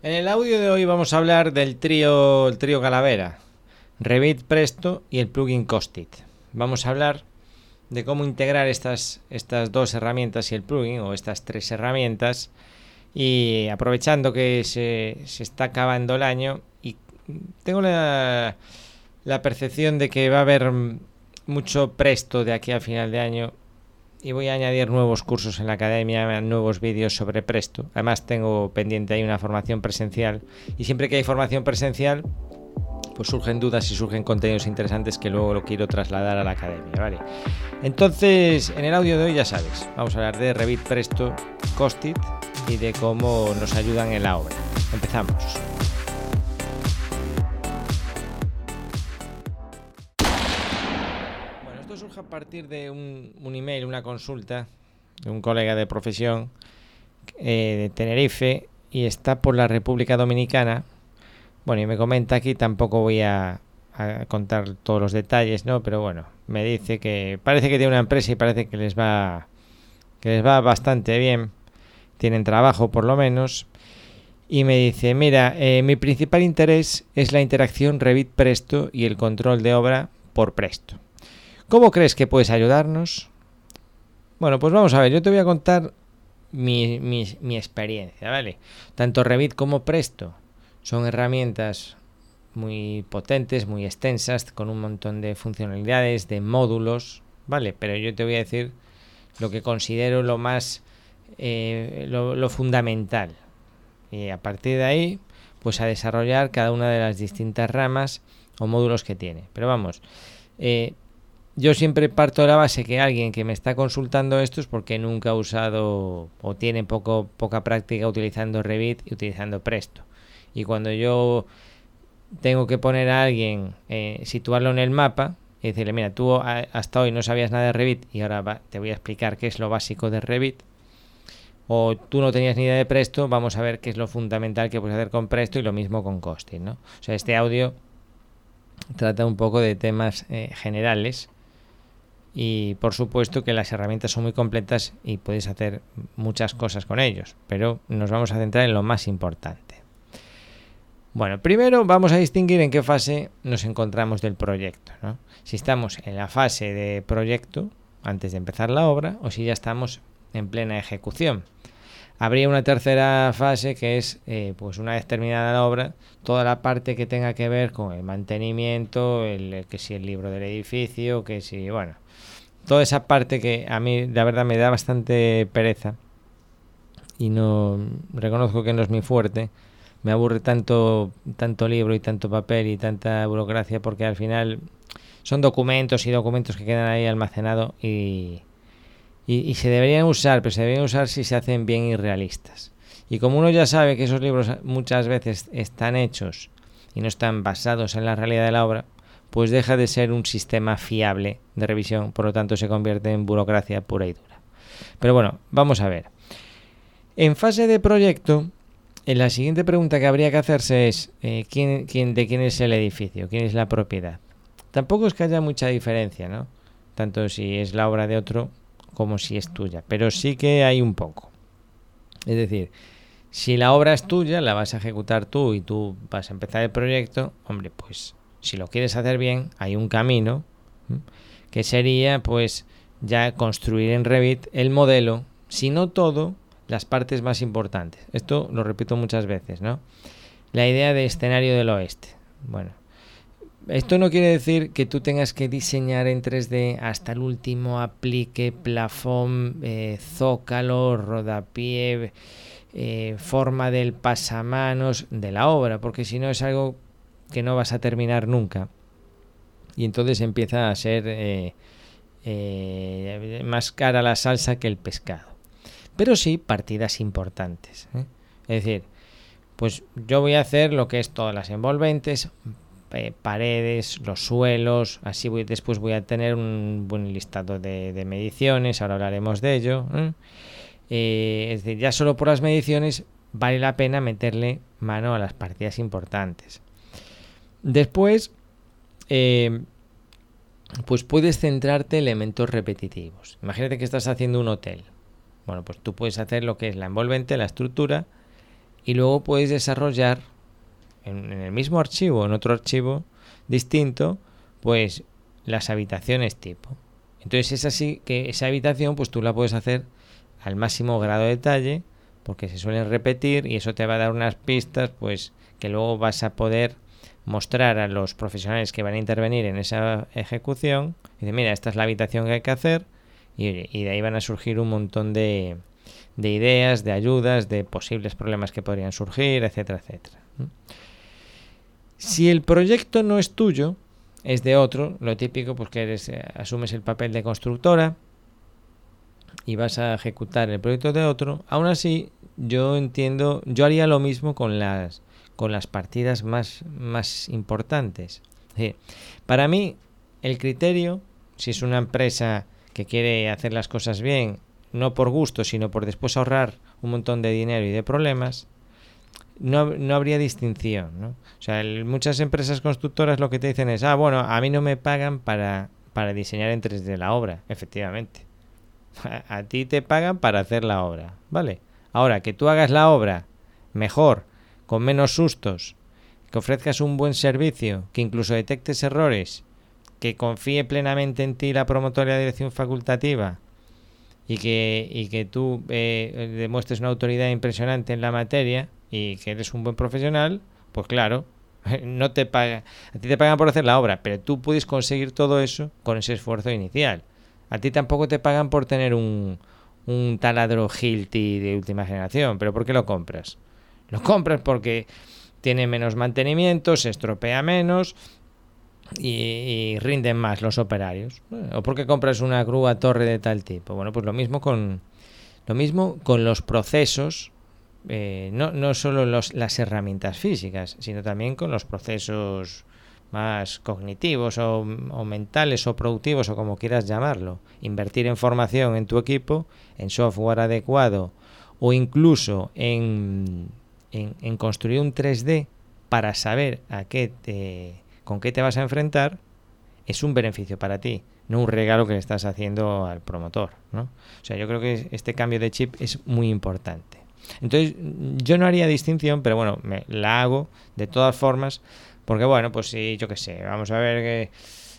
En el audio de hoy vamos a hablar del trío, el trío Calavera, Revit Presto y el plugin Costit. Vamos a hablar de cómo integrar estas, estas dos herramientas y el plugin, o estas tres herramientas, y aprovechando que se, se está acabando el año, y tengo la, la percepción de que va a haber mucho Presto de aquí a final de año y voy a añadir nuevos cursos en la academia, nuevos vídeos sobre Presto. Además tengo pendiente ahí una formación presencial y siempre que hay formación presencial pues surgen dudas y surgen contenidos interesantes que luego lo quiero trasladar a la academia, ¿vale? Entonces, en el audio de hoy ya sabes, vamos a hablar de Revit Presto Costit y de cómo nos ayudan en la obra. Empezamos. Partir de un, email, una consulta de un colega de profesión eh, de Tenerife y está por la República Dominicana. Bueno, y me comenta aquí, tampoco voy a, a, contar todos los detalles, ¿no? Pero bueno, me dice que parece que tiene una empresa y parece que les va que les va bastante bien. Tienen trabajo por lo menos. Y me dice, mira, eh, mi principal interés es la interacción Revit Presto y el control de obra por Presto. ¿Cómo crees que puedes ayudarnos? Bueno, pues vamos a ver, yo te voy a contar mi, experiencia, ¿vale? Tanto Revit como Presto son herramientas muy potentes, muy extensas, con un montón de funcionalidades, de módulos, ¿vale? Pero yo te voy a decir lo que considero lo más, eh, lo, lo fundamental. Y a partir de ahí, pues a desarrollar cada una de las distintas ramas o módulos que tiene. Pero vamos, eh, yo siempre parto de la base que alguien que me está consultando esto es porque nunca ha usado o tiene poco, poca práctica utilizando Revit y utilizando Presto. Y cuando yo tengo que poner a alguien, eh, situarlo en el mapa y decirle, mira, tú hasta hoy no sabías nada de Revit y ahora te voy a explicar qué es lo básico de Revit. O tú no tenías ni idea de Presto, vamos a ver qué es lo fundamental que puedes hacer con Presto y lo mismo con Costing, ¿no? O sea, este audio trata un poco de temas eh, generales y por supuesto que las herramientas son muy completas y puedes hacer muchas cosas con ellos, pero nos vamos a centrar en lo más importante. Bueno, primero vamos a distinguir en qué fase nos encontramos del proyecto. ¿no? Si estamos en la fase de proyecto, antes de empezar la obra, o si ya estamos en plena ejecución. Habría una tercera fase que es, eh, pues una vez terminada la obra, toda la parte que tenga que ver con el mantenimiento, el, que si el libro del edificio, que si, bueno, toda esa parte que a mí la verdad me da bastante pereza y no reconozco que no es mi fuerte. Me aburre tanto tanto libro y tanto papel y tanta burocracia porque al final son documentos y documentos que quedan ahí almacenados y, y, y, se deberían usar, pero se deberían usar si se hacen bien y realistas. Y como uno ya sabe que esos libros muchas veces están hechos y no están basados en la realidad de la obra, pues deja de ser un sistema fiable de revisión, por lo tanto se convierte en burocracia pura y dura. Pero bueno, vamos a ver. En fase de proyecto, en la siguiente pregunta que habría que hacerse es eh, ¿quién, quién, de quién es el edificio, quién es la propiedad. Tampoco es que haya mucha diferencia, ¿no? Tanto si es la obra de otro como si es tuya, pero sí que hay un poco. Es decir, si la obra es tuya, la vas a ejecutar tú y tú vas a empezar el proyecto, hombre, pues si lo quieres hacer bien, hay un camino que sería pues ya construir en Revit el modelo, si no todo, las partes más importantes. Esto lo repito muchas veces, ¿no? La idea de escenario del oeste. Bueno, esto no quiere decir que tú tengas que diseñar en 3D hasta el último aplique, plafón, eh, zócalo, rodapié, eh, forma del pasamanos de la obra, porque si no es algo que no vas a terminar nunca. Y entonces empieza a ser eh, más cara la salsa que el pescado. Pero sí partidas importantes. Es decir, pues yo voy a hacer lo que es todas las envolventes, eh, paredes, los suelos, así después voy a tener un buen listado de, mediciones, ahora hablaremos de ello. ¿eh? es decir, ya solo por las mediciones vale la pena meterle mano a las partidas importantes. Después, eh, pues puedes centrarte en elementos repetitivos. Imagínate que estás haciendo un hotel. Bueno, pues tú puedes hacer lo que es la envolvente, la estructura, y luego puedes desarrollar en, el mismo archivo, en otro archivo distinto, pues las habitaciones tipo. Entonces es así que esa habitación pues tú la puedes hacer al máximo grado de detalle porque se suelen repetir y eso te va a dar unas pistas pues que luego vas a poder mostrar a los profesionales que van a intervenir en esa ejecución y de mira esta es la habitación que hay que hacer y, de ahí van a surgir un montón de, de ideas, de ayudas, de posibles problemas que podrían surgir, etcétera, etcétera. Si el proyecto no es tuyo, es de otro, lo típico, pues que eres, eh, asumes el papel de constructora y vas a ejecutar el proyecto de otro, aún así yo entiendo, yo haría lo mismo con las con las partidas más, más importantes. para mí, el criterio, si es una empresa que quiere hacer las cosas bien, no por gusto, sino por después ahorrar un montón de dinero y de problemas, no, no habría distinción. ¿no? O sea, muchas empresas constructoras lo que te dicen es, ah, bueno, a mí no me pagan para, para diseñar en 3D la obra, efectivamente. A, ti te pagan para hacer la obra, ¿vale? Ahora, que tú hagas la obra mejor, con menos sustos, que ofrezcas un buen servicio, que incluso detectes errores, que confíe plenamente en ti la promotora de dirección facultativa y que, y que tú eh, demuestres una autoridad impresionante en la materia, y que eres un buen profesional, pues claro, no te paga, a ti te pagan por hacer la obra, pero tú puedes conseguir todo eso con ese esfuerzo inicial. A ti tampoco te pagan por tener un, un taladro Hilti de última generación, pero ¿por qué lo compras? Lo compras porque tiene menos mantenimiento, se estropea menos y, rinden más los operarios. O porque compras una grúa torre de tal tipo. Bueno, pues lo mismo con lo mismo con los procesos eh, no, no solo los, las herramientas físicas, sino también con los procesos más cognitivos o, mentales o productivos o como quieras llamarlo. Invertir en formación en tu equipo, en software adecuado o incluso en, en, construir un 3D para saber a qué te, con qué te vas a enfrentar, es un beneficio para ti, no un regalo que le estás haciendo al promotor. ¿no? O sea, yo creo que este cambio de chip es muy importante. Entonces, yo no haría distinción, pero bueno, me la hago de todas formas, porque bueno, pues sí, yo qué sé, vamos a ver que...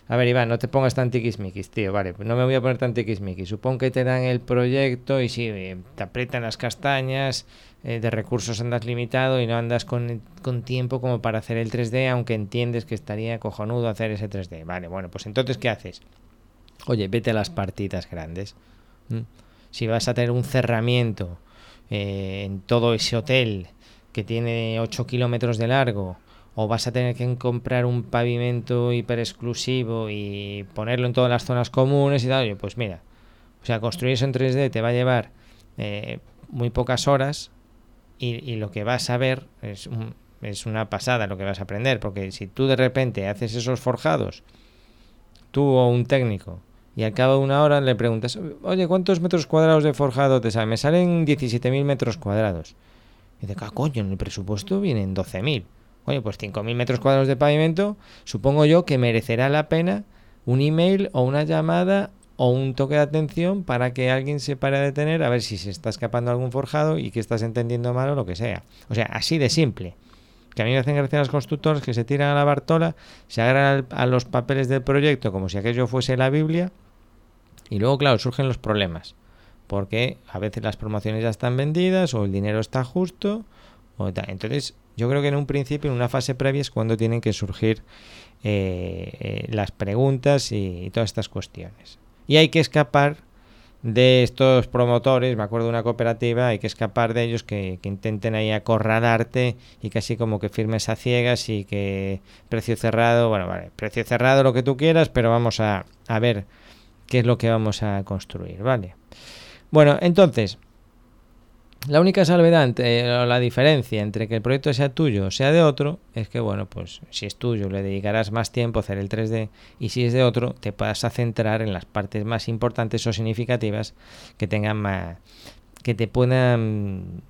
A ver, Iván, no te pongas tan tiquismiquis, tío, vale, no me voy a poner tan tiquismiquis. Supongo que te dan el proyecto y sí, eh, te aprietan las castañas, eh, de recursos andas limitado y no andas con, con, tiempo como para hacer el 3D, aunque entiendes que estaría cojonudo hacer ese 3D. Vale, bueno, pues entonces, ¿qué haces? Oye, vete a las partidas grandes. Si vas a tener un cerramiento eh, en todo ese hotel que tiene 8 kilómetros de largo, o vas a tener que comprar un pavimento hiper exclusivo y ponerlo en todas las zonas comunes y tal, pues mira, o sea, construir eso en 3D te va a llevar eh, muy pocas horas y, lo que vas a ver es, es una pasada lo que vas a aprender, porque si tú de repente haces esos forjados, tú o un técnico, y al cabo una hora le preguntas, oye, ¿cuántos metros cuadrados de forjado te salen? Me salen 17.000 metros cuadrados. Y dice, ah, coño, en el presupuesto vienen 12.000. Oye, pues 5.000 metros cuadrados de pavimento, supongo yo que merecerá la pena un email o una llamada o un toque de atención para que alguien se pare a detener a ver si se está escapando algún forjado y que estás entendiendo mal o lo que sea. O sea, así de simple. Que a mí me hacen gracia los constructores que se tiran a la Bartola, se agarran a los papeles del proyecto como si aquello fuese la Biblia y luego, claro, surgen los problemas. Porque a veces las promociones ya están vendidas o el dinero está justo. O Entonces, yo creo que en un principio, en una fase previa, es cuando tienen que surgir eh, eh, las preguntas y, todas estas cuestiones. Y hay que escapar de estos promotores, me acuerdo de una cooperativa, hay que escapar de ellos que, intenten ahí acorralarte y casi como que firmes a ciegas y que precio cerrado, bueno, vale, precio cerrado lo que tú quieras, pero vamos a, a ver qué es lo que vamos a construir, ¿vale? Bueno, entonces, la única salvedad, o la diferencia entre que el proyecto sea tuyo o sea de otro, es que, bueno, pues si es tuyo le dedicarás más tiempo a hacer el 3D y si es de otro te vas a centrar en las partes más importantes o significativas que tengan más, que te puedan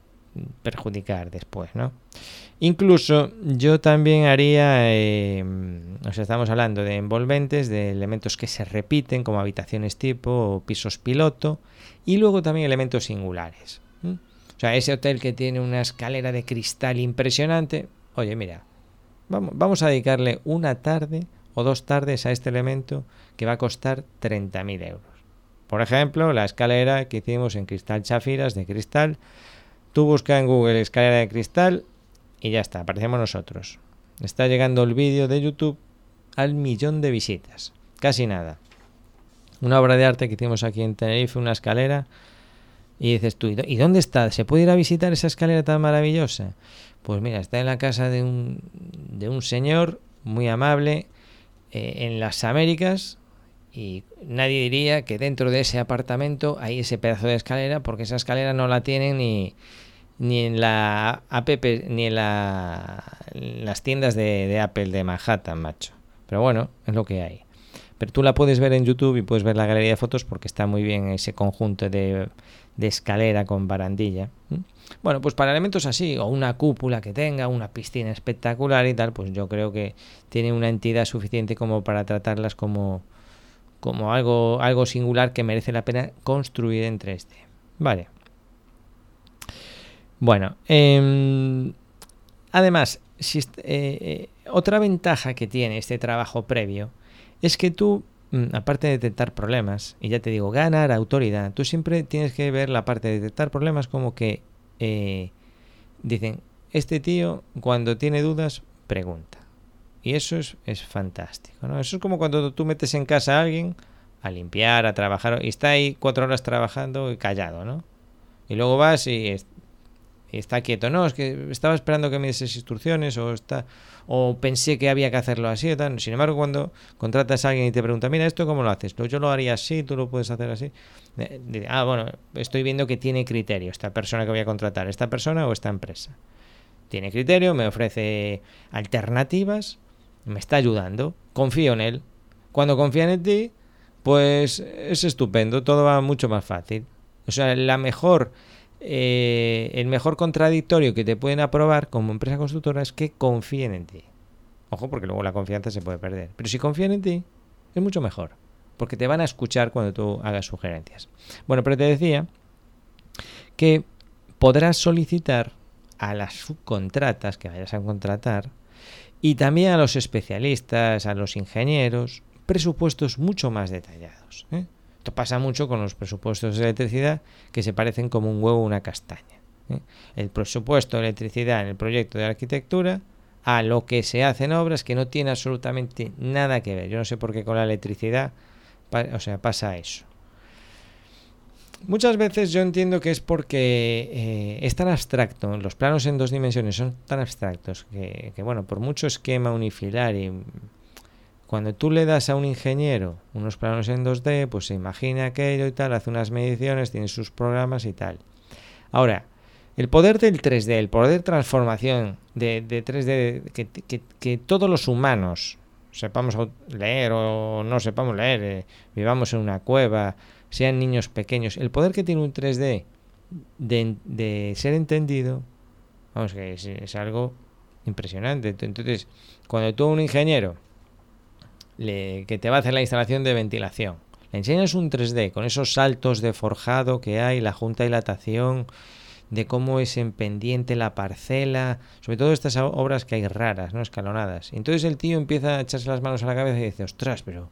perjudicar después, ¿no? Incluso yo también haría, eh, o sea, estamos hablando de envolventes, de elementos que se repiten como habitaciones tipo o pisos piloto y luego también elementos singulares. O sea, ese hotel que tiene una escalera de cristal impresionante, oye, mira, vamos, a dedicarle una tarde o dos tardes a este elemento que va a costar 30.000 euros. Por ejemplo, la escalera que hicimos en cristal chafiras de cristal. Tú buscas en Google escalera de cristal y ya está, aparecemos nosotros. Está llegando el vídeo de YouTube al millón de visitas. Casi nada. Una obra de arte que hicimos aquí en Tenerife, una escalera. Y dices tú, ¿y dónde está? ¿Se puede ir a visitar esa escalera tan maravillosa? Pues mira, está en la casa de un, de un señor muy amable eh, en las Américas, y nadie diría que dentro de ese apartamento hay ese pedazo de escalera porque esa escalera no la tienen ni, ni en la app ni en, la, las tiendas de, Apple de Manhattan, macho. Pero bueno, es lo que hay. Pero tú la puedes ver en YouTube y puedes ver la galería de fotos porque está muy bien ese conjunto de, de escalera con barandilla. Bueno, pues para elementos así, o una cúpula que tenga, una piscina espectacular y tal, pues yo creo que tiene una entidad suficiente como para tratarlas como, algo, algo singular que merece la pena construir en 3D. Vale. Bueno, em, además, si, eh, eh, otra ventaja que tiene este trabajo previo es que tú, mm, aparte de detectar problemas, y ya te digo, ganar autoridad, tú siempre tienes que ver la parte de detectar problemas como que eh, dicen, este tío cuando tiene dudas, pregunta. Y eso es, es fantástico, ¿no? Eso es como cuando tú metes en casa a alguien a limpiar, a trabajar, y está ahí cuatro horas trabajando y callado, ¿no? Y luego vas y, está quieto. No, es que estaba esperando que me dieses instrucciones o está o pensé que había que hacerlo así tal. Sin embargo, cuando contratas a alguien y te pregunta, mira, ¿esto cómo lo haces? Yo lo haría así, tú lo puedes hacer así. Ah, bueno, estoy viendo que tiene criterio esta persona que voy a contratar, esta persona o esta empresa. Tiene criterio, me ofrece alternativas me está ayudando, confío en él. Cuando confían en ti, pues es estupendo, todo va mucho más fácil. O sea, la mejor, eh, el mejor contradictorio que te pueden aprobar como empresa constructora es que confíen en ti. Ojo, porque luego la confianza se puede perder. Pero si confían en ti, es mucho mejor. Porque te van a escuchar cuando tú hagas sugerencias. Bueno, pero te decía que podrás solicitar a las subcontratas que vayas a contratar y también a los especialistas, a los ingenieros, presupuestos mucho más detallados. ¿eh? Pasa mucho con los presupuestos de electricidad que se parecen como un huevo o una castaña. ¿eh? El presupuesto de electricidad en el proyecto de arquitectura a lo que se hace en obras que no tiene absolutamente nada que ver. Yo no sé por qué con la electricidad o sea, pasa eso. Muchas veces yo entiendo que es porque eh, es tan abstracto, los planos en dos dimensiones son tan abstractos que, bueno, por mucho esquema unifilar y cuando tú le das a un ingeniero unos planos en 2D, pues se imagina aquello y tal, hace unas mediciones, tiene sus programas y tal. Ahora, el poder del 3D, el poder de transformación de, 3D, que, que, todos los humanos sepamos leer o no sepamos leer, eh, vivamos en una cueva, sean niños pequeños, el poder que tiene un 3D de, ser entendido, vamos, que es, algo impresionante. Entonces, cuando tú un ingeniero le, que te va a hacer la instalación de ventilación, le enseñas un 3D con esos saltos de forjado que hay, la junta y dilatación, de cómo es en pendiente la parcela, sobre todo estas obras que hay raras, no escalonadas. Entonces el tío empieza a echarse las manos a la cabeza y dice, ostras, pero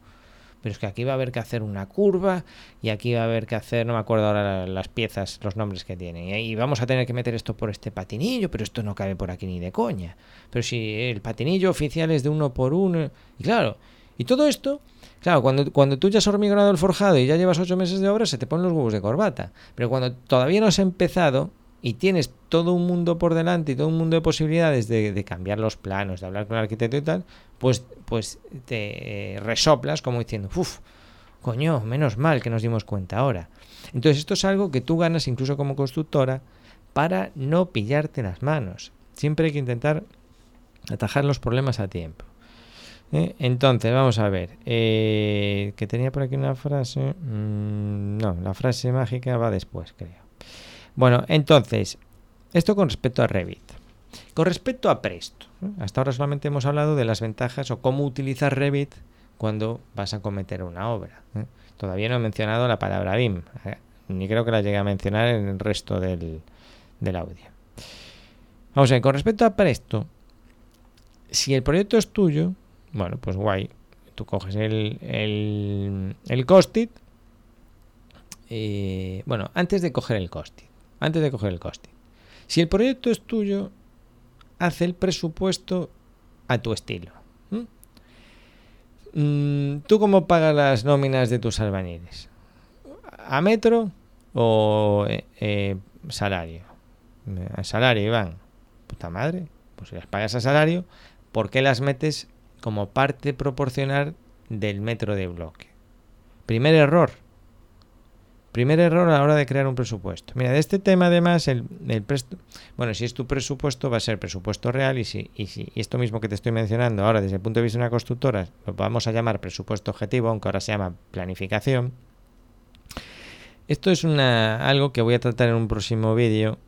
pero es que aquí va a haber que hacer una curva y aquí va a haber que hacer, no me acuerdo ahora las piezas, los nombres que tienen, y vamos a tener que meter esto por este patinillo, pero esto no cabe por aquí ni de coña. Pero si el patinillo oficial es de uno por uno, y claro, y todo esto, claro, cuando, cuando tú ya has hormigonado el forjado y ya llevas ocho meses de obra, se te ponen los huevos de corbata. Pero cuando todavía no has empezado, y tienes todo un mundo por delante y todo un mundo de posibilidades de, cambiar los planos, de hablar con el arquitecto y tal, pues, pues te resoplas como diciendo, uff, coño, menos mal que nos dimos cuenta ahora. Entonces esto es algo que tú ganas incluso como constructora para no pillarte las manos. Siempre hay que intentar atajar los problemas a tiempo. ¿Eh? Entonces, vamos a ver. Eh, que tenía por aquí una frase. Mm, no, la frase mágica va después, creo. Bueno, entonces, esto con respecto a Revit. Con respecto a Presto, hasta ahora solamente hemos hablado de las ventajas o cómo utilizar Revit cuando vas a cometer una obra. ¿eh? Todavía no he mencionado la palabra BIM, ¿eh? ni creo que la llegue a mencionar en el resto del audio. Vamos a ver, con respecto a Presto, si el proyecto es tuyo, bueno, pues guay. Tú coges el, el, el Costit. Eh, bueno, antes de coger el Costit. Antes de coger el Costit. Si el proyecto es tuyo, haz el presupuesto a tu estilo. Mm, ¿Tú cómo pagas las nóminas de tus albañiles? ¿A metro o eh, eh, salario? A salario, Iván. Puta madre. Pues si las pagas a salario, ¿por qué las metes como parte proporcional del metro de bloque? Primer error. Primer error a la hora de crear un presupuesto. Mira, de este tema además, el, bueno, si es tu presupuesto, va a ser presupuesto real y si, y si y esto mismo que te estoy mencionando ahora desde el punto de vista de una constructora, lo vamos a llamar presupuesto objetivo, aunque ahora se llama planificación. Esto es una, algo que voy a tratar en un próximo vídeo.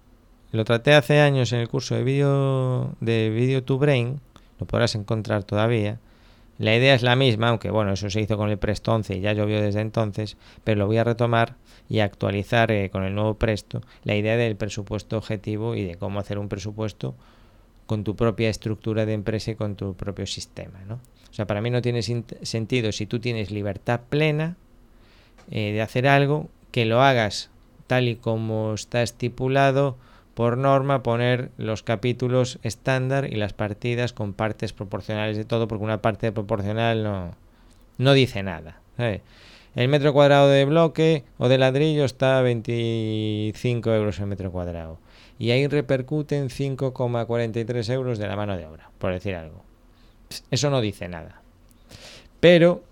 Lo traté hace años en el curso de vídeo de Video to Brain, lo podrás encontrar todavía. La idea es la misma, aunque bueno, eso se hizo con el Presto 11 y ya llovió desde entonces, pero lo voy a retomar y actualizar eh, con el nuevo Presto la idea del presupuesto objetivo y de cómo hacer un presupuesto con tu propia estructura de empresa y con tu propio sistema. ¿no? O sea, para mí no tiene sentido si tú tienes libertad plena eh, de hacer algo, que lo hagas tal y como está estipulado por norma poner los capítulos estándar y las partidas con partes proporcionales de todo, porque una parte proporcional no, no dice nada. El metro cuadrado de bloque o de ladrillo está a 25 euros el metro cuadrado. Y ahí repercuten 5,43 euros de la mano de obra, por decir algo. Eso no dice nada. Pero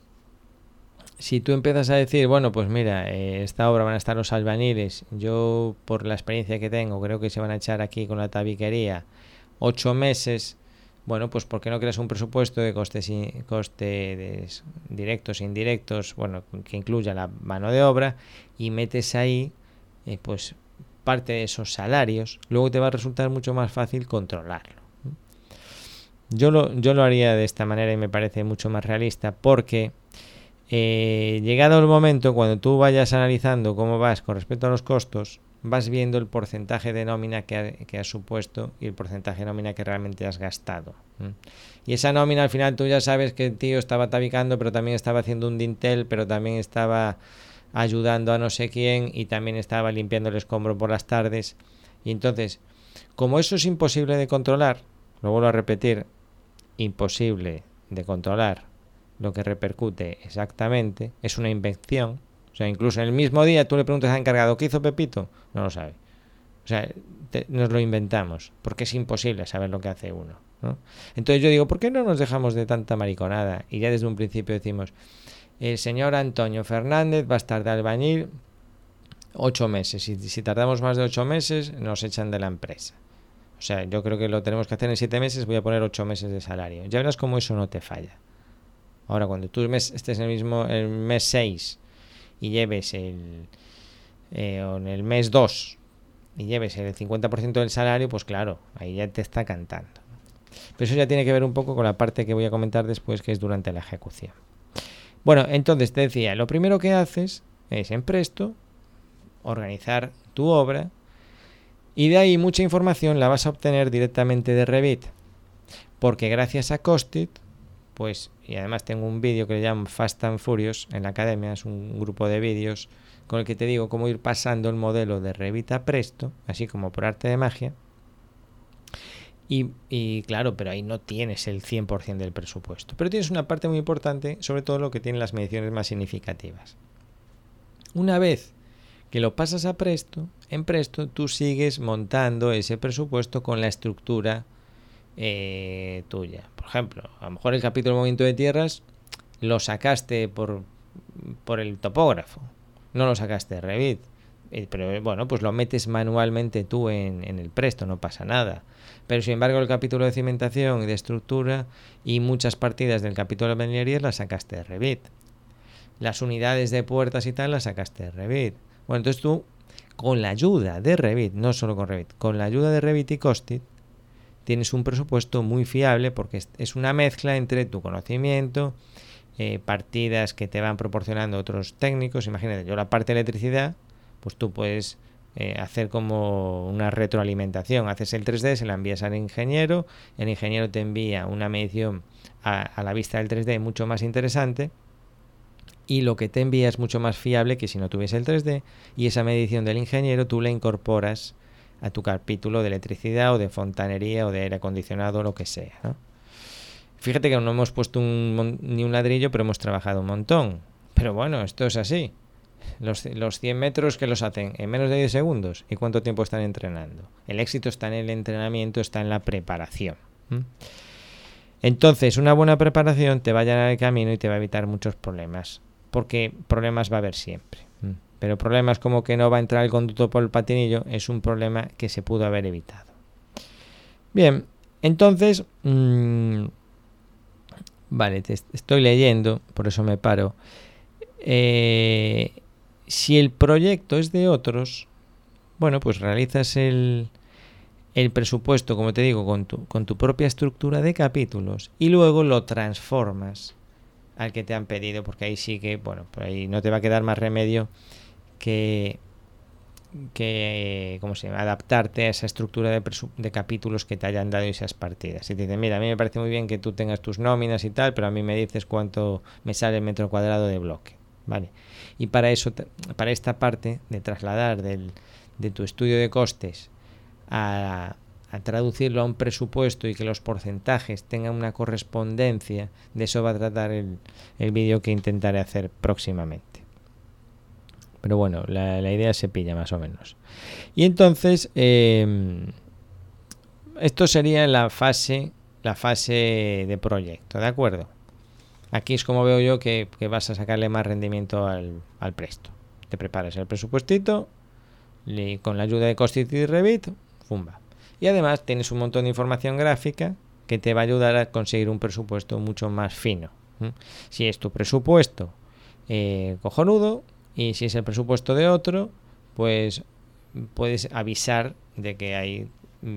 si tú empiezas a decir, bueno, pues mira, eh, esta obra van a estar los albañiles, yo por la experiencia que tengo creo que se van a echar aquí con la tabiquería ocho meses, bueno, pues ¿por qué no creas un presupuesto de costes, costes directos e indirectos, bueno, que incluya la mano de obra y metes ahí, eh, pues parte de esos salarios, luego te va a resultar mucho más fácil controlarlo. Yo lo, yo lo haría de esta manera y me parece mucho más realista porque eh, llegado el momento, cuando tú vayas analizando cómo vas con respecto a los costos, vas viendo el porcentaje de nómina que, has supuesto y el porcentaje de nómina que realmente has gastado. Y esa nómina al final tú ya sabes que el tío estaba tabicando, pero también estaba haciendo un dintel, pero también estaba ayudando a no sé quién y también estaba limpiando el escombro por las tardes. Y entonces, como eso es imposible de controlar, lo vuelvo a repetir, imposible de controlar lo que repercute exactamente es una invención. O sea, incluso en el mismo día tú le preguntas al encargado, ¿qué hizo Pepito? No lo sabe. O sea, nos lo inventamos, porque es imposible saber lo que hace uno. Entonces yo digo, ¿por qué no nos dejamos de tanta mariconada? Y ya desde un principio decimos, el señor Antonio Fernández va a estar de albañil ocho meses. Y si tardamos más de ocho meses, nos echan de la empresa. O sea, yo creo que lo tenemos que hacer en siete meses, voy a poner ocho meses de salario. Ya verás cómo eso no te falla. Ahora, cuando tú estés en el mismo el mes 6 y lleves el, eh, en el mes 2 y lleves el 50% del salario, pues claro, ahí ya te está cantando. Pero eso ya tiene que ver un poco con la parte que voy a comentar después, que es durante la ejecución. Bueno, entonces te decía, lo primero que haces es en Presto organizar tu obra y de ahí mucha información la vas a obtener directamente de Revit. Porque gracias a Costit pues, y además tengo un vídeo que le llamo Fast and Furious en la academia, es un grupo de vídeos con el que te digo cómo ir pasando el modelo de Revit a Presto, así como por arte de magia. Y, y, claro, pero ahí no tienes el 100% del presupuesto. Pero tienes una parte muy importante, sobre todo lo que tienen las mediciones más significativas. Una vez que lo pasas a Presto, en Presto tú sigues montando ese presupuesto con la estructura eh, tuya. Por ejemplo, a lo mejor el capítulo movimiento de tierras lo sacaste por, por el topógrafo, no lo sacaste de Revit. Eh, pero bueno, pues lo metes manualmente tú en, el presto, no pasa nada. Pero sin embargo, el capítulo de cimentación y de estructura y muchas partidas del capítulo de albañilería las sacaste de Revit. Las unidades de puertas y tal las sacaste de Revit. Bueno, entonces tú, con la ayuda de Revit, no solo con Revit, con la ayuda de Revit y Costit, tienes un presupuesto muy fiable porque es una mezcla entre tu conocimiento, eh, partidas que te van proporcionando otros técnicos. Imagínate, yo la parte de electricidad, pues tú puedes eh, hacer como una retroalimentación. Haces el 3D, se la envías al ingeniero, el ingeniero te envía una medición a, a la vista del 3D mucho más interesante y lo que te envía es mucho más fiable que si no tuviese el 3D y esa medición del ingeniero tú la incorporas a tu capítulo de electricidad o de fontanería o de aire acondicionado o lo que sea. Fíjate que no hemos puesto ni un ladrillo, pero hemos trabajado un montón. Pero bueno, esto es así. Los, los 100 metros que los hacen en menos de 10 segundos. ¿Y cuánto tiempo están entrenando? El éxito está en el entrenamiento, está en la preparación. Entonces, una buena preparación te va a llenar el camino y te va a evitar muchos problemas. Porque problemas va a haber siempre. Pero problemas como que no va a entrar el conducto por el patinillo es un problema que se pudo haber evitado. Bien, entonces, mmm, vale, te estoy leyendo, por eso me paro. Eh, si el proyecto es de otros, bueno, pues realizas el, el presupuesto, como te digo, con tu, con tu propia estructura de capítulos y luego lo transformas al que te han pedido, porque ahí sí que, bueno, por ahí no te va a quedar más remedio que, que ¿cómo se llama? adaptarte a esa estructura de, capítulos que te hayan dado esas partidas. Y te dicen, mira, a mí me parece muy bien que tú tengas tus nóminas y tal, pero a mí me dices cuánto me sale el metro cuadrado de bloque. ¿Vale? Y para eso, para esta parte de trasladar del, de tu estudio de costes a, a traducirlo a un presupuesto y que los porcentajes tengan una correspondencia, de eso va a tratar el, el vídeo que intentaré hacer próximamente. Pero bueno, la, idea se pilla más o menos. Y entonces, em, esto sería la fase, la fase de proyecto, ¿de acuerdo? Aquí es como veo yo que, vas a sacarle más rendimiento al, al, presto. Te preparas el presupuestito y con la ayuda de Costit y Revit, fumba. Y además tienes un montón de información gráfica que te va a ayudar a conseguir un presupuesto mucho más fino. Si es tu presupuesto eh, cojonudo, y si es el presupuesto de otro, pues puedes avisar de que hay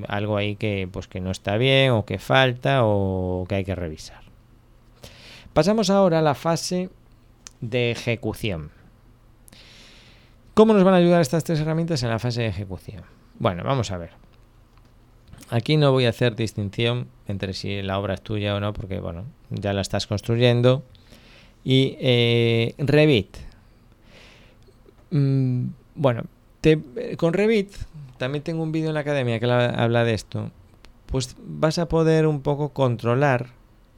algo ahí que pues que no está bien o que falta o que hay que revisar. Pasamos ahora a la fase de ejecución. ¿Cómo nos van a ayudar estas tres herramientas en la fase de ejecución? Bueno, vamos a ver. Aquí no voy a hacer distinción entre si la obra es tuya o no, porque bueno, ya la estás construyendo. Y eh, Revit, Mm, bueno, con Revit, también tengo un vídeo en la academia que habla de esto, pues vas a poder un poco controlar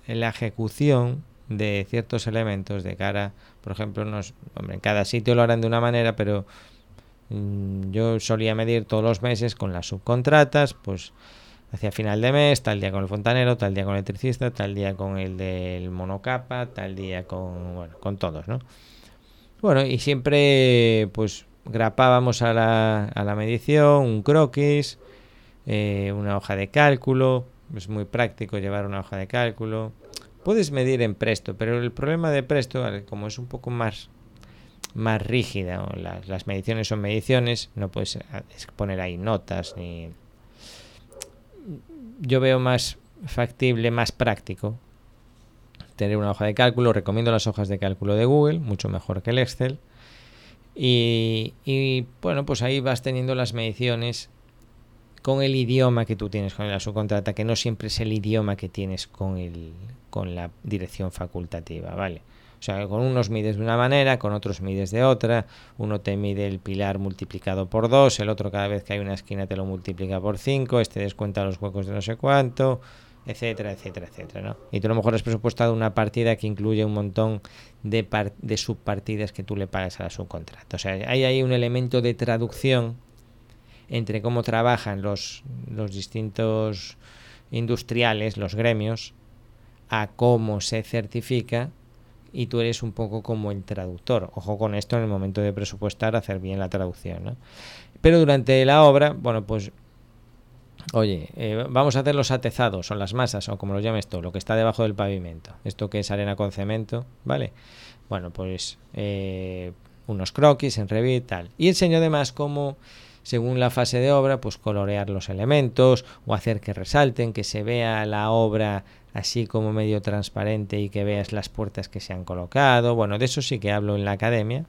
la ejecución de ciertos elementos de cara, por ejemplo, nos, en cada sitio lo harán de una manera, pero mm, yo solía medir todos los meses con las subcontratas, pues hacia final de mes, tal día con el fontanero, tal día con el electricista, tal día con el del monocapa, tal día con, bueno, con todos, ¿no? Bueno, y siempre pues grapábamos a la, a la medición un croquis, eh, una hoja de cálculo, es muy práctico llevar una hoja de cálculo. Puedes medir en Presto, pero el problema de Presto, como es un poco más, más rígida, las, las mediciones son mediciones, no puedes poner ahí notas ni... Yo veo más factible, más práctico tener una hoja de cálculo. Recomiendo las hojas de cálculo de Google, mucho mejor que el Excel. Y, bueno, pues ahí vas teniendo las mediciones con el idioma que tú tienes con la subcontrata, que no siempre es el idioma que tienes con, el, con la dirección facultativa, ¿vale? O sea, con unos mides de una manera, con otros mides de otra. Uno te mide el pilar multiplicado por 2, el otro cada vez que hay una esquina te lo multiplica por 5, este descuenta los huecos de no sé cuánto etcétera, etcétera, etcétera, ¿no? Y tú a lo mejor has presupuestado una partida que incluye un montón de, subpartidas que tú le pagas a la subcontrata. O sea, hay ahí un elemento de traducción entre cómo trabajan los, los distintos industriales, los gremios, a cómo se certifica y tú eres un poco como el traductor. Ojo con esto en el momento de presupuestar, hacer bien la traducción, ¿no? Pero durante la obra, bueno, pues Oye, eh, vamos a hacer los atezados o las masas o como lo llames tú, lo que está debajo del pavimento. Esto que es arena con cemento, ¿vale? Bueno, pues eh, unos croquis en Revit tal. Y enseño además cómo, según la fase de obra, pues colorear los elementos o hacer que resalten, que se vea la obra así como medio transparente y que veas las puertas que se han colocado. Bueno, de eso sí que hablo en la academia.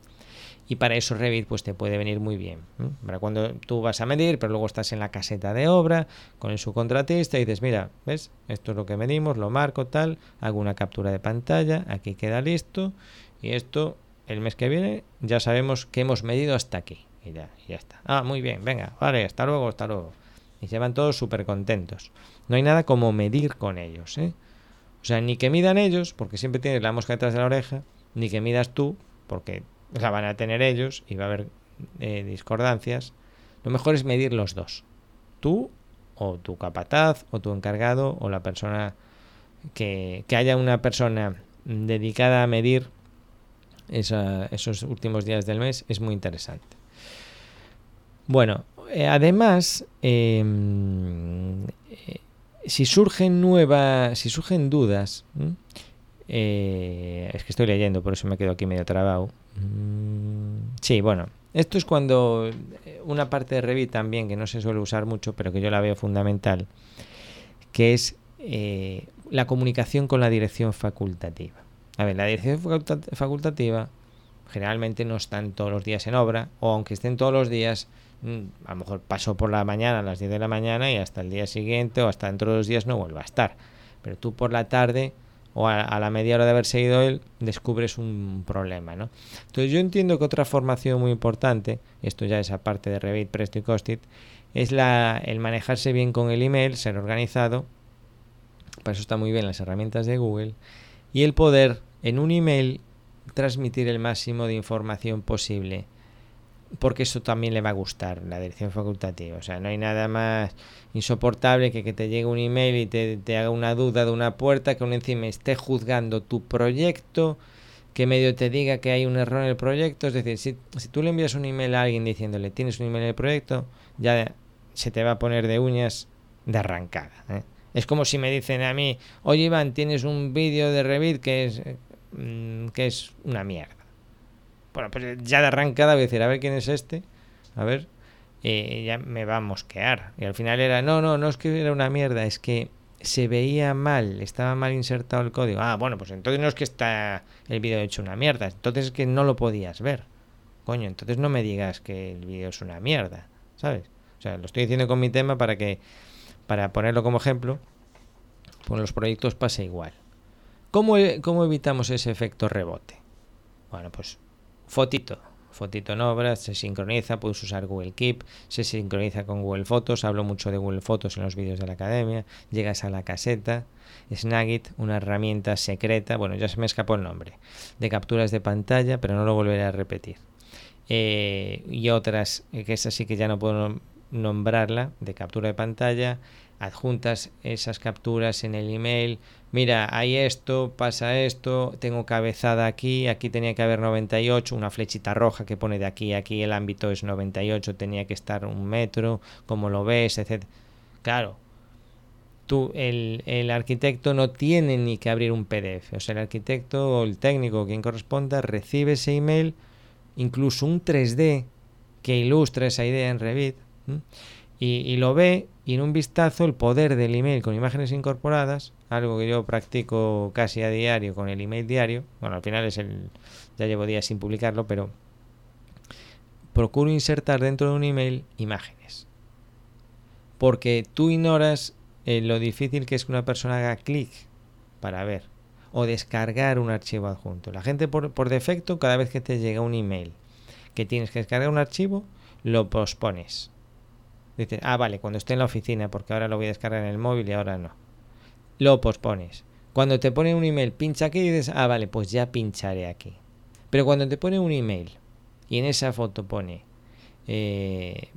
Y para eso Revit pues te puede venir muy bien. Para cuando tú vas a medir, pero luego estás en la caseta de obra con el subcontratista y dices, mira, ¿ves? Esto es lo que medimos, lo marco tal, hago una captura de pantalla, aquí queda listo y esto el mes que viene ya sabemos que hemos medido hasta aquí y ya, ya está. Ah, muy bien, venga, vale, hasta luego, hasta luego. Y se van todos súper contentos. No hay nada como medir con ellos, ¿eh? O sea, ni que midan ellos, porque siempre tienes la mosca detrás de la oreja, ni que midas tú, porque la van a tener ellos y va a haber eh, discordancias. Lo mejor es medir los dos. Tú o tu capataz o tu encargado o la persona que, que haya una persona dedicada a medir esos últimos días del mes es muy interesante. Bueno, eh, además, em, eh, si surgen nuevas, si surgen dudas, es que estoy leyendo, por eso me quedo aquí medio trabado. Mm, sí, bueno, esto es cuando eh, una parte de Revit también que no se suele usar mucho, pero que yo la veo fundamental, que es eh, la comunicación con la dirección facultativa. A ver, la dirección facultativa generalmente no están todos los días en obra, o aunque estén todos los días, mm, a lo mejor pasó por la mañana a las 10 de la mañana y hasta el día siguiente o hasta dentro de dos días no vuelva a estar. Pero tú por la tarde o a, la media hora de haber seguido él, descubres un problema, ¿no? Entonces yo entiendo que otra formación muy importante, esto ya es aparte de Revit, Presto y Costit, es la, el manejarse bien con el email, ser organizado, para eso está muy bien las herramientas de Google, y el poder en un email transmitir el máximo de información posible porque eso también le va a gustar, la dirección facultativa. O sea, no hay nada más insoportable que que te llegue un email y te, haga una duda de una puerta, que uno encima esté juzgando tu proyecto, que medio te diga que hay un error en el proyecto. Es decir, si, si tú le envías un email a alguien diciéndole tienes un email en el proyecto, ya se te va a poner de uñas de arrancada. ¿eh? Es como si me dicen a mí, oye Iván, tienes un vídeo de Revit que es, mm, que es una mierda bueno, pues ya de arrancada voy a decir, a ver quién es este, a ver, y ya me va a mosquear. Y al final era, no, no, no es que era una mierda, es que se veía mal, estaba mal insertado el código. Ah, bueno, pues entonces no es que está el vídeo hecho una mierda, entonces es que no lo podías ver. Coño, entonces no me digas que el vídeo es una mierda, ¿sabes? O sea, lo estoy diciendo con mi tema para que, para ponerlo como ejemplo, con los proyectos pasa igual. ¿Cómo, ¿Cómo evitamos ese efecto rebote? Bueno, pues Fotito. Fotito en obras, se sincroniza, puedes usar Google Keep, se sincroniza con Google Fotos, hablo mucho de Google Fotos en los vídeos de la academia, llegas a la caseta, Snagit, una herramienta secreta, bueno, ya se me escapó el nombre, de capturas de pantalla, pero no lo volveré a repetir. Eh, y otras, eh, que es así que ya no puedo nombrarla, de captura de pantalla, adjuntas esas capturas en el email. Mira, hay esto, pasa esto, tengo cabezada aquí, aquí tenía que haber 98, una flechita roja que pone de aquí a aquí, el ámbito es 98, tenía que estar un metro, como lo ves, etc. Claro, tú, el, el, arquitecto no tiene ni que abrir un PDF, o sea, el arquitecto o el técnico, quien corresponda, recibe ese email, incluso un 3D que ilustra esa idea en Revit, y, lo ve y en un vistazo el poder del email con imágenes incorporadas, algo que yo practico casi a diario con el email diario, bueno, al final es el, ya llevo días sin publicarlo, pero procuro insertar dentro de un email imágenes. Porque tú ignoras eh, lo difícil que es que una persona haga clic para ver o descargar un archivo adjunto. La gente por, por defecto, cada vez que te llega un email que tienes que descargar un archivo, lo pospones Dices, ah, vale, cuando esté en la oficina, porque ahora lo voy a descargar en el móvil y ahora no. Lo pospones. Cuando te pone un email, pincha aquí y dices, ah, vale, pues ya pincharé aquí. Pero cuando te pone un email y en esa foto pone, eh,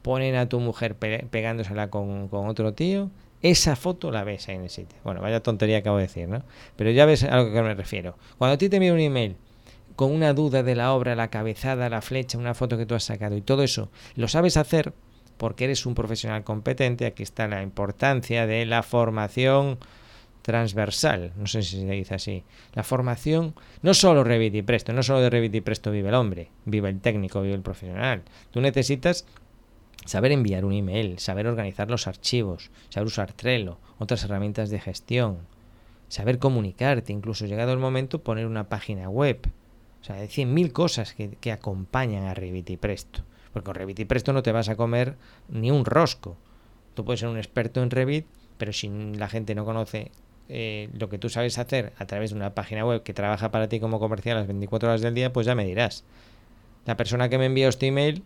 ponen a tu mujer pegándosela con, con, otro tío, esa foto la ves ahí en el sitio. Bueno, vaya tontería acabo de decir, ¿no? Pero ya ves a lo que me refiero. Cuando a ti te envía un email con una duda de la obra, la cabezada, la flecha, una foto que tú has sacado y todo eso, lo sabes hacer, porque eres un profesional competente. Aquí está la importancia de la formación transversal, no sé si se dice así. La formación, no solo Revit y Presto, no solo de Revit y Presto vive el hombre, vive el técnico, vive el profesional. Tú necesitas saber enviar un email, saber organizar los archivos, saber usar Trello, otras herramientas de gestión, saber comunicarte, incluso llegado el momento poner una página web. O sea, hay 100.000 cosas que, que, acompañan a Revit y Presto. Porque con Revit y Presto no te vas a comer ni un rosco. Tú puedes ser un experto en Revit, pero si la gente no conoce eh, lo que tú sabes hacer a través de una página web que trabaja para ti como comercial las 24 horas del día, pues ya me dirás. La persona que me envió este email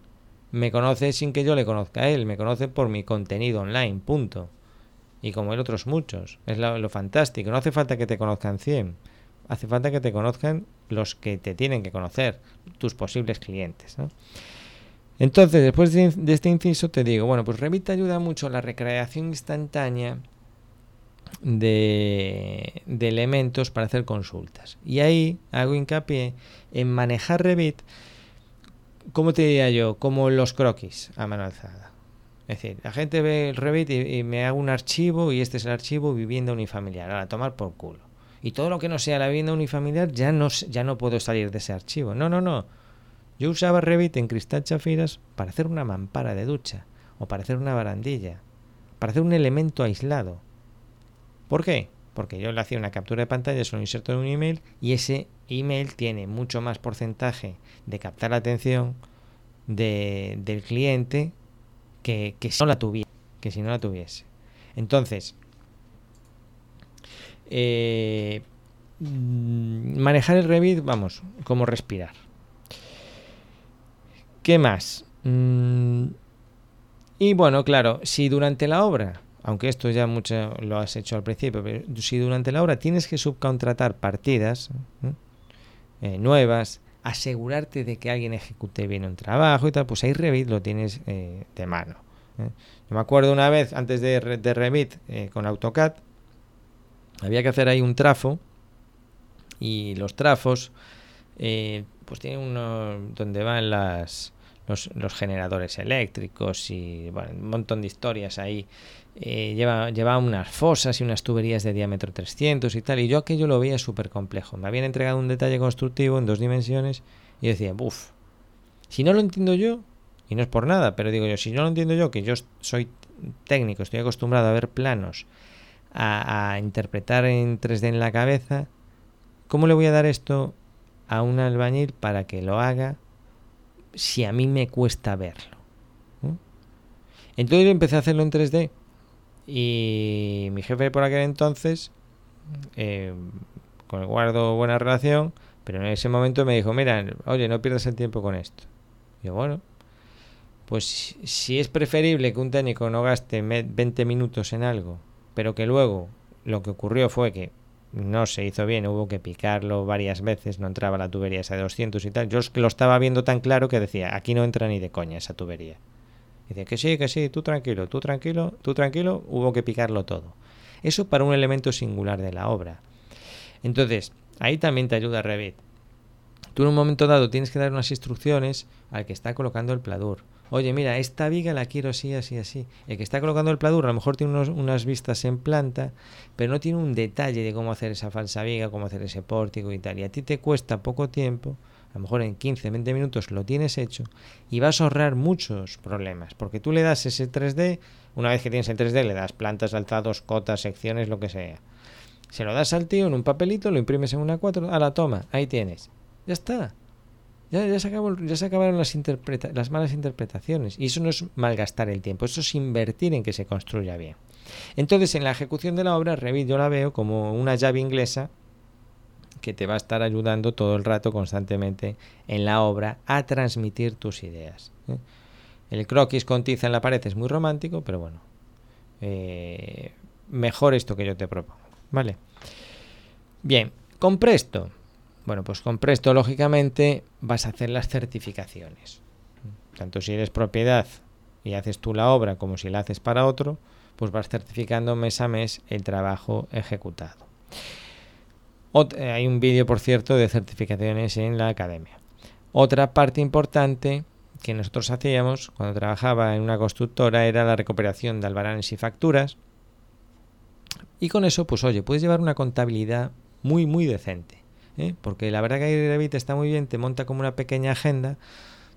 me conoce sin que yo le conozca a él, me conoce por mi contenido online, punto. Y como él otros muchos. Es lo, fantástico. No hace falta que te conozcan 100. Hace falta que te conozcan los que te tienen que conocer, tus posibles clientes. Entonces, después de, este inciso te digo, bueno, pues Revit ayuda mucho a la recreación instantánea de, elementos para hacer consultas. Y ahí hago hincapié en manejar Revit ¿cómo te diría yo? Como los croquis a mano alzada. Es decir, la gente ve el Revit y, me hago un archivo y este es el archivo vivienda unifamiliar. Ahora, tomar por culo. Y todo lo que no sea la vivienda unifamiliar ya no, ya no puedo salir de ese archivo. No, no, no. Yo usaba Revit en cristal chafiras para hacer una mampara de ducha o para hacer una barandilla, para hacer un elemento aislado. ¿Por qué? Porque yo le hacía una captura de pantalla, solo inserto en un email y ese email tiene mucho más porcentaje de captar la atención del cliente que, si no la tuviese. Que si no la tuviese. Entonces, eh, mm, manejar el Revit, vamos, como respirar. ¿Qué más? Mm, y bueno, claro, si durante la obra, aunque esto ya mucho lo has hecho al principio, pero si durante la obra tienes que subcontratar partidas, eh, nuevas, asegurarte de que alguien ejecute bien un trabajo y tal, pues ahí Revit lo tienes eh, de mano. ¿eh? Yo me acuerdo una vez, antes de, de Revit, con AutoCAD, había que hacer ahí un trafo y los trafos, pues tienen uno donde van las, los, generadores eléctricos y bueno, un montón de historias ahí eh, lleva, unas fosas y unas tuberías de diámetro 300 y tal, y yo aquello lo veía súper complejo. Me habían entregado un detalle constructivo en dos dimensiones y decía, buf, si no lo entiendo yo, y no es por nada, pero digo yo, si no lo entiendo yo, que yo soy técnico, estoy acostumbrado a ver planos, a, a interpretar en 3D en la cabeza, ¿cómo le voy a dar esto a un albañil para que lo haga si a mí me cuesta verlo? Entonces yo empecé a hacerlo en 3D y mi jefe por aquel entonces, eh, con el guardo buena relación, pero en ese momento me dijo, mira, oye, no pierdas el tiempo con esto. Yo, bueno, pues si es preferible que un técnico no gaste 20 minutos en algo, pero que luego lo que ocurrió fue que no se hizo bien, hubo que picarlo varias veces, no entraba la tubería esa de 200 y tal. Yo lo estaba viendo tan claro que decía, aquí no entra ni de coña esa tubería. Dice que sí, que sí, tú tranquilo, tú tranquilo, tú tranquilo, hubo que picarlo todo. Eso para un elemento singular de la obra. Entonces, ahí también te ayuda Revit. Tú en un momento dado tienes que dar unas instrucciones al que está colocando el pladur. Oye, mira, esta viga la quiero así, así, así. El que está colocando el pladur a lo mejor tiene unas vistas en planta, pero no tiene un detalle de cómo hacer esa falsa viga, cómo hacer ese pórtico y tal. Y a ti te cuesta poco tiempo a lo mejor en 15, 20 minutos lo tienes hecho y vas a ahorrar muchos problemas, porque tú le das ese 3D, una vez que tienes el 3D le das plantas, alzados, cotas, secciones, lo que sea. Se lo das al tío en un papelito, lo imprimes en una 4, a la toma, ahí tienes. Ya está. Ya, ya, se, ya se acabaron las, las malas interpretaciones. Y eso no es malgastar el tiempo, eso es invertir en que se construya bien. Entonces, en la ejecución de la obra, Revit yo la veo como una llave inglesa que te va a estar ayudando todo el rato constantemente en la obra a transmitir tus ideas. ¿eh? El croquis con tiza en la pared es muy romántico, pero bueno, eh, mejor esto que yo te propongo, ¿vale? Bien, con Presto. Bueno, pues con Presto, lógicamente, vas a hacer las certificaciones. Tanto si eres propiedad y haces tú la obra como si la haces para otro, pues vas certificando mes a mes el trabajo ejecutado. Eh, hay un vídeo, por cierto, de certificaciones en la academia. Otra parte importante que nosotros hacíamos cuando trabajaba en una constructora era la recuperación de albaranes y facturas. Y con eso, pues oye, puedes llevar una contabilidad muy, muy decente. ¿Eh? Porque la verdad que Revit está muy bien, te monta como una pequeña agenda.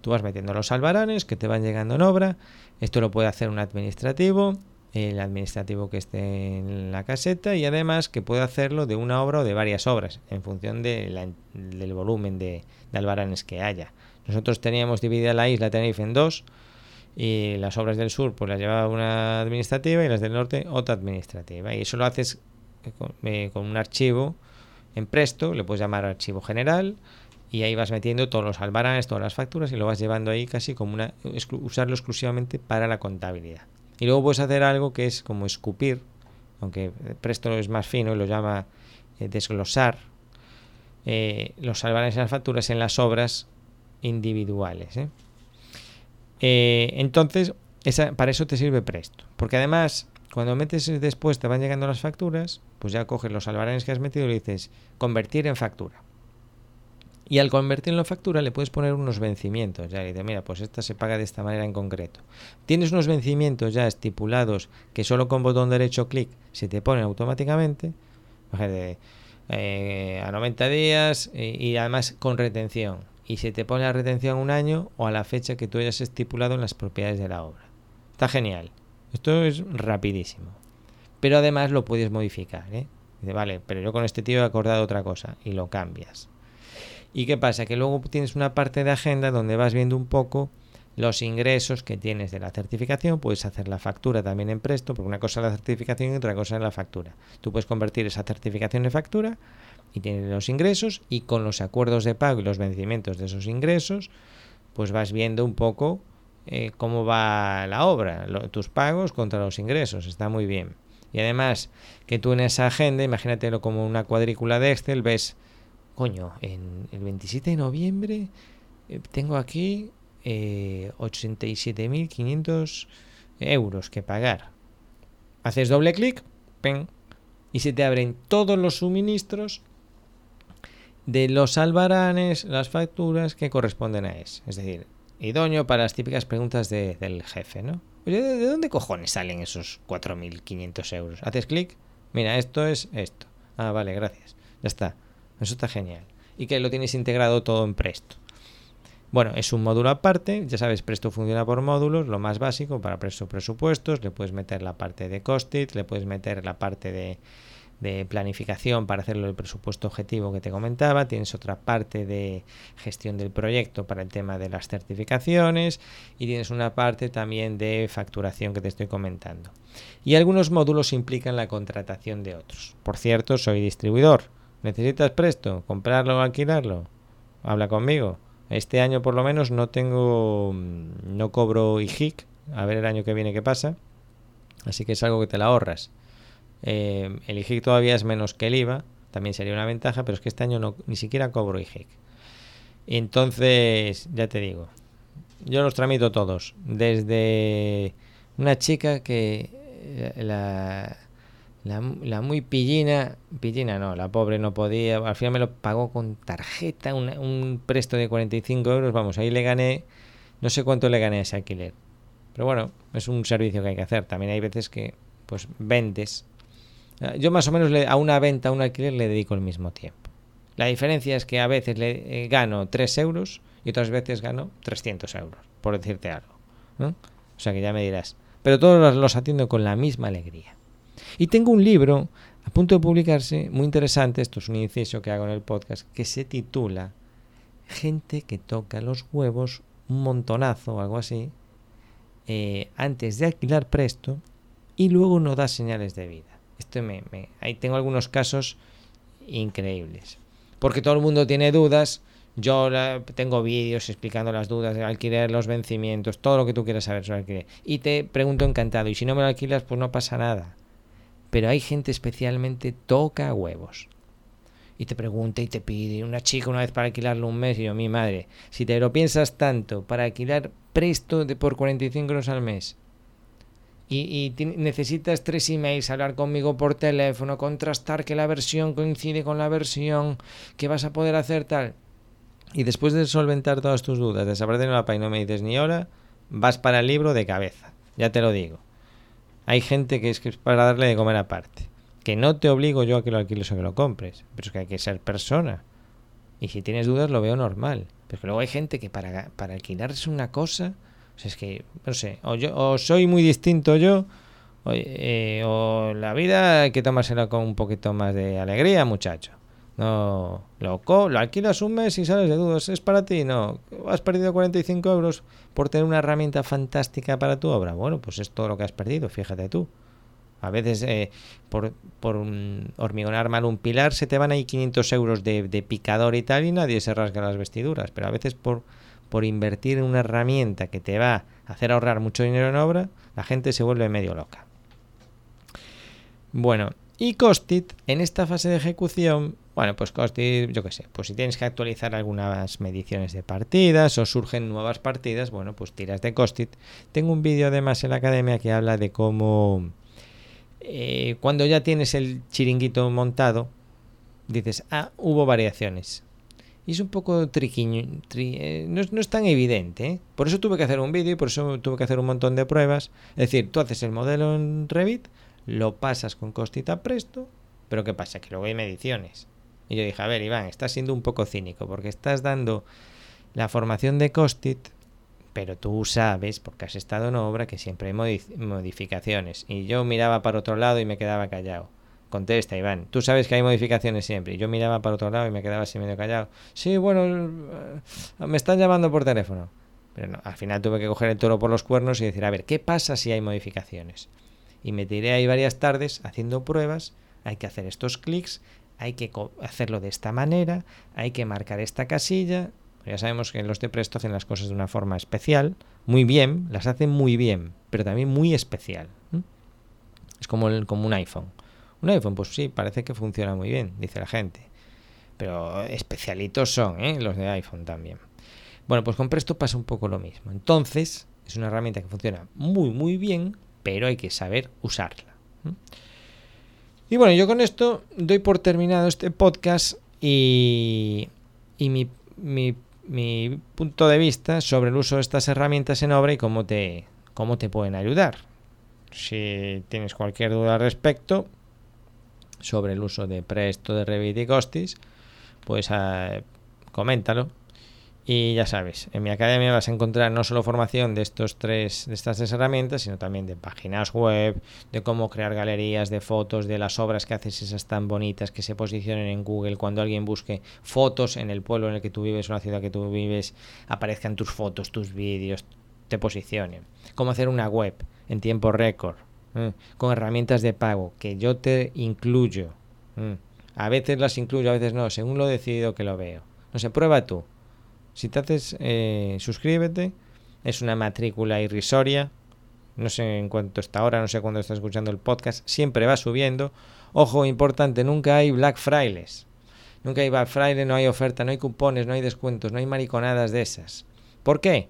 Tú vas metiendo los albaranes que te van llegando en obra. Esto lo puede hacer un administrativo el administrativo que esté en la caseta y además que puede hacerlo de una obra o de varias obras en función de del volumen de, albaranes que haya. Nosotros teníamos dividida la isla Tenerife en dos y las obras del sur pues las llevaba una administrativa y las del norte otra administrativa y eso lo haces con, eh, con un archivo en Presto, le puedes llamar archivo general y ahí vas metiendo todos los albaranes, todas las facturas y lo vas llevando ahí casi como una usarlo exclusivamente para la contabilidad. Y luego puedes hacer algo que es como escupir, aunque Presto es más fino y lo llama eh, desglosar eh, los albaranes y las facturas en las obras individuales. ¿eh? entonces, para eso te sirve Presto. Porque además, cuando metes después te van llegando las facturas, pues ya coges los albaranes que has metido y le dices convertir en factura. Y al convertirlo en factura le puedes poner unos vencimientos. Ya dice, mira, pues esta se paga de esta manera en concreto. Tienes unos vencimientos ya estipulados que solo con botón derecho clic se te ponen automáticamente. Eh, a 90 días y, además con retención. Y se te pone la retención un año o a la fecha que tú hayas estipulado en las propiedades de la obra. Está genial. Esto es rapidísimo. Pero además lo puedes modificar. ¿eh? Dice, vale, pero yo con este tío he acordado otra cosa y lo cambias. ¿Y qué pasa? Que luego tienes una parte de agenda donde vas viendo un poco los ingresos que tienes de la certificación, puedes hacer la factura también en Presto, porque una cosa es la certificación y otra cosa es la factura. Tú puedes convertir esa certificación en factura y tienes los ingresos y con los acuerdos de pago y los vencimientos de esos ingresos, pues vas viendo un poco eh, cómo va la obra, tus pagos contra los ingresos, está muy bien. Y además que tú en esa agenda, imagínatelo como una cuadrícula de Excel, ves coño, en el 27 de noviembre eh, tengo aquí eh, 87.500 euros que pagar. Haces doble clic, y se te abren todos los suministros de los albaranes, las facturas que corresponden a eso. Es decir, idóneo para las típicas preguntas del jefe, ¿no? ¿de, ¿de dónde cojones salen esos 4.500 euros? Haces clic, mira, esto es esto. Ah, vale, gracias. Ya está. Eso está genial. Y que lo tienes integrado todo en Presto. Bueno, es un módulo aparte, ya sabes, Presto funciona por módulos, lo más básico para Presto presupuestos, le puedes meter la parte de costit, le puedes meter la parte de, de, planificación para hacerlo el presupuesto objetivo que te comentaba, tienes otra parte de gestión del proyecto para el tema de las certificaciones y tienes una parte también de facturación que te estoy comentando. Y algunos módulos implican la contratación de otros. Por cierto, soy distribuidor ¿Necesitas presto? ¿Comprarlo o alquilarlo? Habla conmigo. Este año por lo menos no tengo, mm, no cobro IGIC. A ver el año que viene qué pasa. Así que es algo que te la ahorras. Eh, el IGIC todavía es menos que el IVA. También sería una ventaja, pero es que este año no, ni siquiera cobro IGIC. Entonces, ya te digo, yo los tramito todos. Desde una chica que eh, la, muy pillina, pillina no, la pobre no podía, al final me lo pagó con tarjeta, un presto de 45 euros, vamos, ahí le gané, no sé cuánto le gané a ese alquiler. Pero bueno, es un servicio que hay que hacer. También hay veces que, pues, vendes. Yo más o menos a una venta, a un alquiler le dedico el mismo tiempo. La diferencia es que a veces le eh, gano 3 euros y otras veces gano 300 euros, por decirte algo. O sea que ya me dirás. Pero todos los atiendo con la misma alegría. Y tengo un libro a punto de publicarse, muy interesante, esto es un inciso que hago en el podcast, que se titula Gente que toca los huevos un montonazo o algo así, eh, antes de alquilar presto y luego no da señales de vida. Esto me, ahí tengo algunos casos increíbles. Porque todo el mundo tiene dudas. Yo tengo vídeos explicando las dudas de alquiler, los vencimientos, todo lo que tú quieras saber sobre alquiler. Y te pregunto encantado. Y si no me lo alquilas, pues no pasa nada pero hay gente especialmente toca huevos. Y te pregunta y te pide una chica una vez para alquilarlo un mes y yo, mi madre, si te lo piensas tanto para alquilar presto de por 45 euros al mes y, y necesitas tres emails, hablar conmigo por teléfono, contrastar que la versión coincide con la versión, que vas a poder hacer tal. Y después de solventar todas tus dudas, desaparecer en la página y no me dices ni hora, vas para el libro de cabeza. Ya te lo digo. Hay gente que es, para darle de comer aparte. Que no te obligo yo a que lo alquiles o que lo compres, pero es que hay que ser persona. Y si tienes dudas lo veo normal. Pero luego hay gente que para, para alquilar es una cosa, es que, no sé, o, yo, o soy muy distinto yo, Oye, o la vida hay que tomársela con un poquito más de alegría, muchacho. No, lo, lo alquilas un mes y sales de dudas. ¿Es para ti? No. ¿Has perdido 45 euros por tener una herramienta fantástica para tu obra? Bueno, pues es todo lo que has perdido, fíjate tú. A veces eh, por, por hormigonar mal un pilar se te van ahí 500 euros de, de, picador y tal y nadie se rasga las vestiduras. Pero a veces por, por invertir en una herramienta que te va a hacer ahorrar mucho dinero en obra, la gente se vuelve medio loca. Bueno, y Costit en esta fase de ejecución bueno, pues Costit, yo qué sé, pues si tienes que actualizar algunas mediciones de partidas o surgen nuevas partidas, bueno, pues tiras de Costit. Tengo un vídeo además en la academia que habla de cómo eh, cuando ya tienes el chiringuito montado, dices, ah, hubo variaciones. Y es un poco triquiño, eh, no, es tan evidente. ¿eh? Por eso tuve que hacer un vídeo y por eso tuve que hacer un montón de pruebas. Es decir, tú haces el modelo en Revit, lo pasas con Costit a Presto, pero ¿qué pasa? Que luego hay mediciones. Y yo dije, a ver, Iván, estás siendo un poco cínico porque estás dando la formación de Costit, pero tú sabes, porque has estado en obra, que siempre hay modificaciones. Y yo miraba para otro lado y me quedaba callado. Contesta, Iván. Tú sabes que hay modificaciones siempre. Yo miraba para otro lado y me quedaba así medio callado. Sí, bueno, eh, me están llamando por teléfono. Pero no, al final tuve que coger el toro por los cuernos y decir, a ver, ¿qué pasa si hay modificaciones? Y me tiré ahí varias tardes haciendo pruebas. Hay que hacer estos clics, hay que hacerlo de esta manera, hay que marcar esta casilla. Ya sabemos que los de Presto hacen las cosas de una forma especial, muy bien, las hacen muy bien, pero también muy especial. Es como, el, como un iPhone. Un iPhone, pues sí, parece que funciona muy bien, dice la gente. Pero especialitos son ¿eh? los de iPhone también. Bueno, pues con Presto pasa un poco lo mismo. Entonces, es una herramienta que funciona muy, muy bien, pero hay que saber usarla. Y bueno, yo con esto doy por terminado este podcast y, y mi, mi, mi, punto de vista sobre el uso de estas herramientas en obra y cómo te, cómo te pueden ayudar. Si tienes cualquier duda al respecto sobre el uso de Presto, de Revit y Costis, pues uh, coméntalo. Y ya sabes, en mi academia vas a encontrar no solo formación de estos tres, de estas tres herramientas, sino también de páginas web, de cómo crear galerías de fotos, de las obras que haces esas tan bonitas que se posicionen en Google. Cuando alguien busque fotos en el pueblo en el que tú vives o la ciudad que tú vives, aparezcan tus fotos, tus vídeos, te posicionen. Cómo hacer una web en tiempo récord, ¿eh? con herramientas de pago que yo te incluyo. ¿eh? A veces las incluyo, a veces no, según lo decidido que lo veo. No sé, prueba tú. Si te haces, eh, suscríbete. Es una matrícula irrisoria. No sé en cuánto está ahora, no sé cuándo estás escuchando el podcast. Siempre va subiendo. Ojo, importante, nunca hay Black Fridays. Nunca hay Black Friday, no hay oferta, no hay cupones, no hay descuentos, no hay mariconadas de esas. ¿Por qué?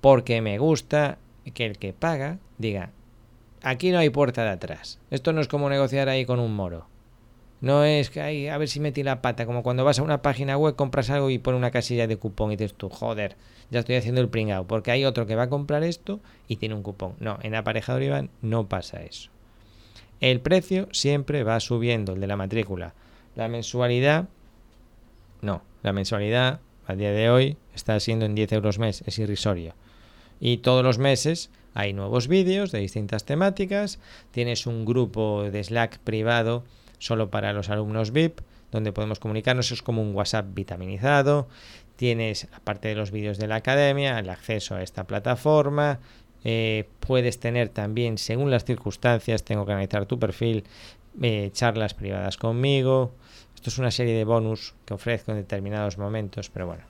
Porque me gusta que el que paga diga, aquí no hay puerta de atrás. Esto no es como negociar ahí con un moro. No es que hay, a ver si metí la pata, como cuando vas a una página web, compras algo y pone una casilla de cupón y dices tú, joder, ya estoy haciendo el pringao, porque hay otro que va a comprar esto y tiene un cupón. No, en aparejador Iván no pasa eso. El precio siempre va subiendo, el de la matrícula. La mensualidad, no, la mensualidad a día de hoy está siendo en 10 euros mes, es irrisorio. Y todos los meses hay nuevos vídeos de distintas temáticas, tienes un grupo de Slack privado solo para los alumnos VIP, donde podemos comunicarnos. Es como un WhatsApp vitaminizado. Tienes, aparte de los vídeos de la academia, el acceso a esta plataforma. Eh, puedes tener también, según las circunstancias, tengo que analizar tu perfil, eh, charlas privadas conmigo. Esto es una serie de bonus que ofrezco en determinados momentos, pero bueno,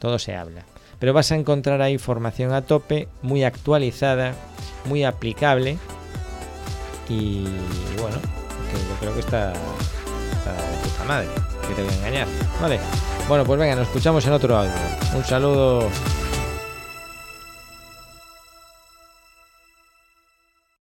todo se habla. Pero vas a encontrar ahí formación a tope, muy actualizada, muy aplicable. Y bueno, yo creo que está, está de puta madre, que te voy a engañar. Vale, bueno, pues venga, nos escuchamos en otro audio. Un saludo.